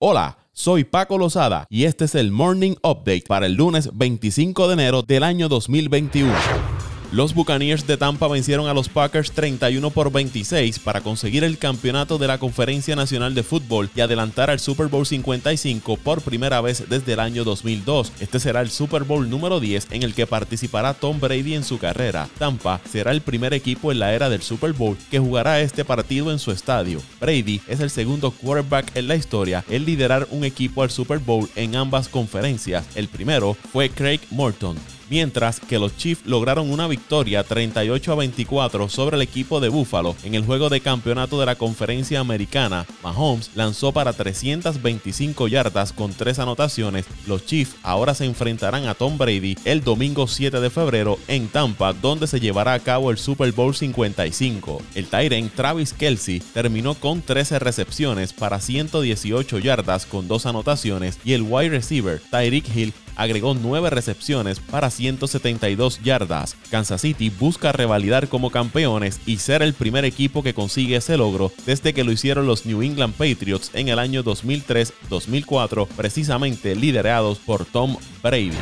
Hola, soy Paco Lozada y este es el Morning Update para el lunes 25 de enero del año 2021. Los Buccaneers de Tampa vencieron a los Packers 31 por 26 para conseguir el campeonato de la Conferencia Nacional de Fútbol y adelantar al Super Bowl 55 por primera vez desde el año 2002. Este será el Super Bowl número 10 en el que participará Tom Brady en su carrera. Tampa será el primer equipo en la era del Super Bowl que jugará este partido en su estadio. Brady es el segundo quarterback en la historia en liderar un equipo al Super Bowl en ambas conferencias. El primero fue Craig Morton mientras que los Chiefs lograron una victoria 38 a 24 sobre el equipo de Buffalo en el juego de campeonato de la conferencia americana. Mahomes lanzó para 325 yardas con tres anotaciones. Los Chiefs ahora se enfrentarán a Tom Brady el domingo 7 de febrero en Tampa, donde se llevará a cabo el Super Bowl 55. El Tyrant Travis Kelsey terminó con 13 recepciones para 118 yardas con dos anotaciones y el wide receiver Tyreek Hill agregó 9 recepciones para 172 yardas. Kansas City busca revalidar como campeones y ser el primer equipo que consigue ese logro desde que lo hicieron los New England Patriots en el año 2003-2004, precisamente liderados por Tom Brady.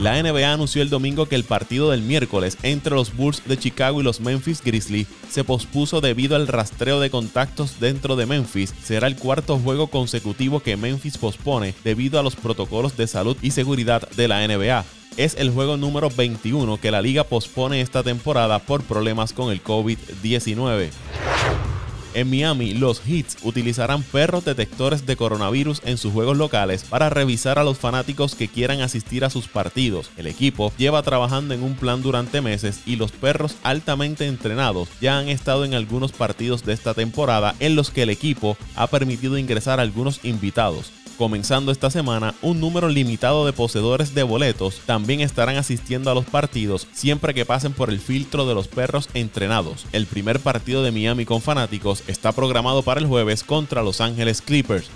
La NBA anunció el domingo que el partido del miércoles entre los Bulls de Chicago y los Memphis Grizzlies se pospuso debido al rastreo de contactos dentro de Memphis. Será el cuarto juego consecutivo que Memphis pospone debido a los protocolos de salud y seguridad de la NBA. Es el juego número 21 que la liga pospone esta temporada por problemas con el COVID-19. En Miami, los Heats utilizarán perros detectores de coronavirus en sus juegos locales para revisar a los fanáticos que quieran asistir a sus partidos. El equipo lleva trabajando en un plan durante meses y los perros altamente entrenados ya han estado en algunos partidos de esta temporada en los que el equipo ha permitido ingresar a algunos invitados. Comenzando esta semana, un número limitado de poseedores de boletos también estarán asistiendo a los partidos siempre que pasen por el filtro de los perros entrenados. El primer partido de Miami con fanáticos está programado para el jueves contra Los Ángeles Clippers.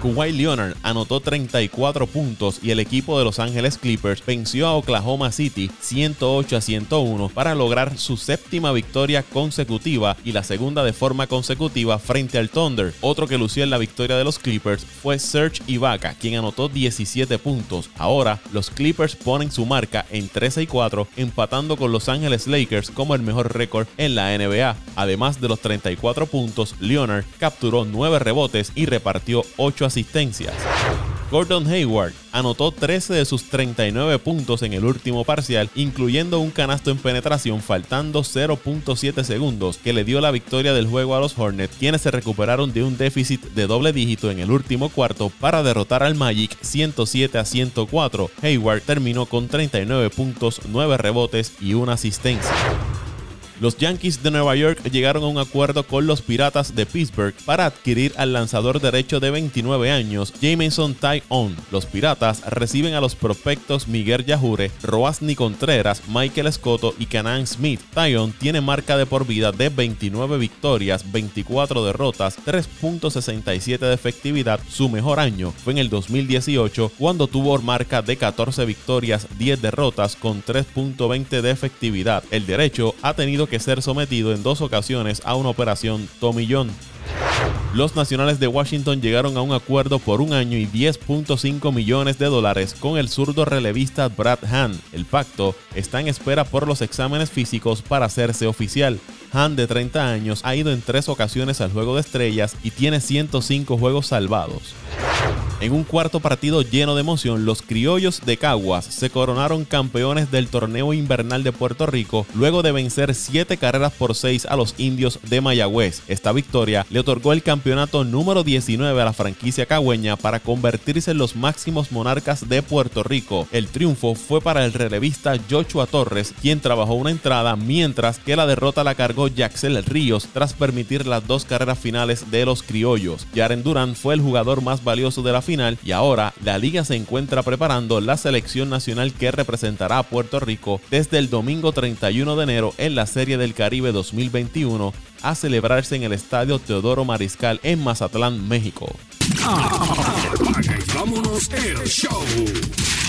Kawhi Leonard anotó 34 puntos y el equipo de Los Ángeles Clippers venció a Oklahoma City 108 a 101 para lograr su séptima victoria consecutiva y la segunda de forma consecutiva frente al Thunder. Otro que lució en la victoria de los Clippers fue Serge Ibaka, quien anotó 17 puntos. Ahora, los Clippers ponen su marca en 13 y 4, empatando con Los Ángeles Lakers como el mejor récord en la NBA. Además de los 34 puntos, Leonard capturó 9 rebotes y repartió 8 asistencias. Gordon Hayward anotó 13 de sus 39 puntos en el último parcial, incluyendo un canasto en penetración faltando 0.7 segundos que le dio la victoria del juego a los Hornets, quienes se recuperaron de un déficit de doble dígito en el último cuarto para derrotar al Magic 107 a 104. Hayward terminó con 39 puntos, 9 rebotes y una asistencia. Los Yankees de Nueva York llegaron a un acuerdo con los Piratas de Pittsburgh para adquirir al lanzador derecho de 29 años, Jameson Tyon. Los Piratas reciben a los prospectos Miguel Yajure, Roasny Contreras, Michael Escoto y Canan Smith. Tyon tiene marca de por vida de 29 victorias, 24 derrotas, 3.67 de efectividad. Su mejor año fue en el 2018 cuando tuvo marca de 14 victorias, 10 derrotas con 3.20 de efectividad. El derecho ha tenido que ser sometido en dos ocasiones a una operación tomillón. Los nacionales de Washington llegaron a un acuerdo por un año y 10.5 millones de dólares con el zurdo relevista Brad Hahn. El pacto está en espera por los exámenes físicos para hacerse oficial. Hahn, de 30 años, ha ido en tres ocasiones al juego de estrellas y tiene 105 juegos salvados. En un cuarto partido lleno de emoción, los criollos de Caguas se coronaron campeones del torneo invernal de Puerto Rico luego de vencer 7 carreras por 6 a los indios de Mayagüez. Esta victoria le otorgó el campeonato número 19 a la franquicia cagüeña para convertirse en los máximos monarcas de Puerto Rico. El triunfo fue para el relevista Joshua Torres, quien trabajó una entrada, mientras que la derrota la cargó Jaxel Ríos tras permitir las dos carreras finales de los criollos. Jaren Durán fue el jugador más valioso de la final y ahora la liga se encuentra preparando la selección nacional que representará a Puerto Rico desde el domingo 31 de enero en la Serie del Caribe 2021 a celebrarse en el Estadio Teodoro Mariscal en Mazatlán, México. show.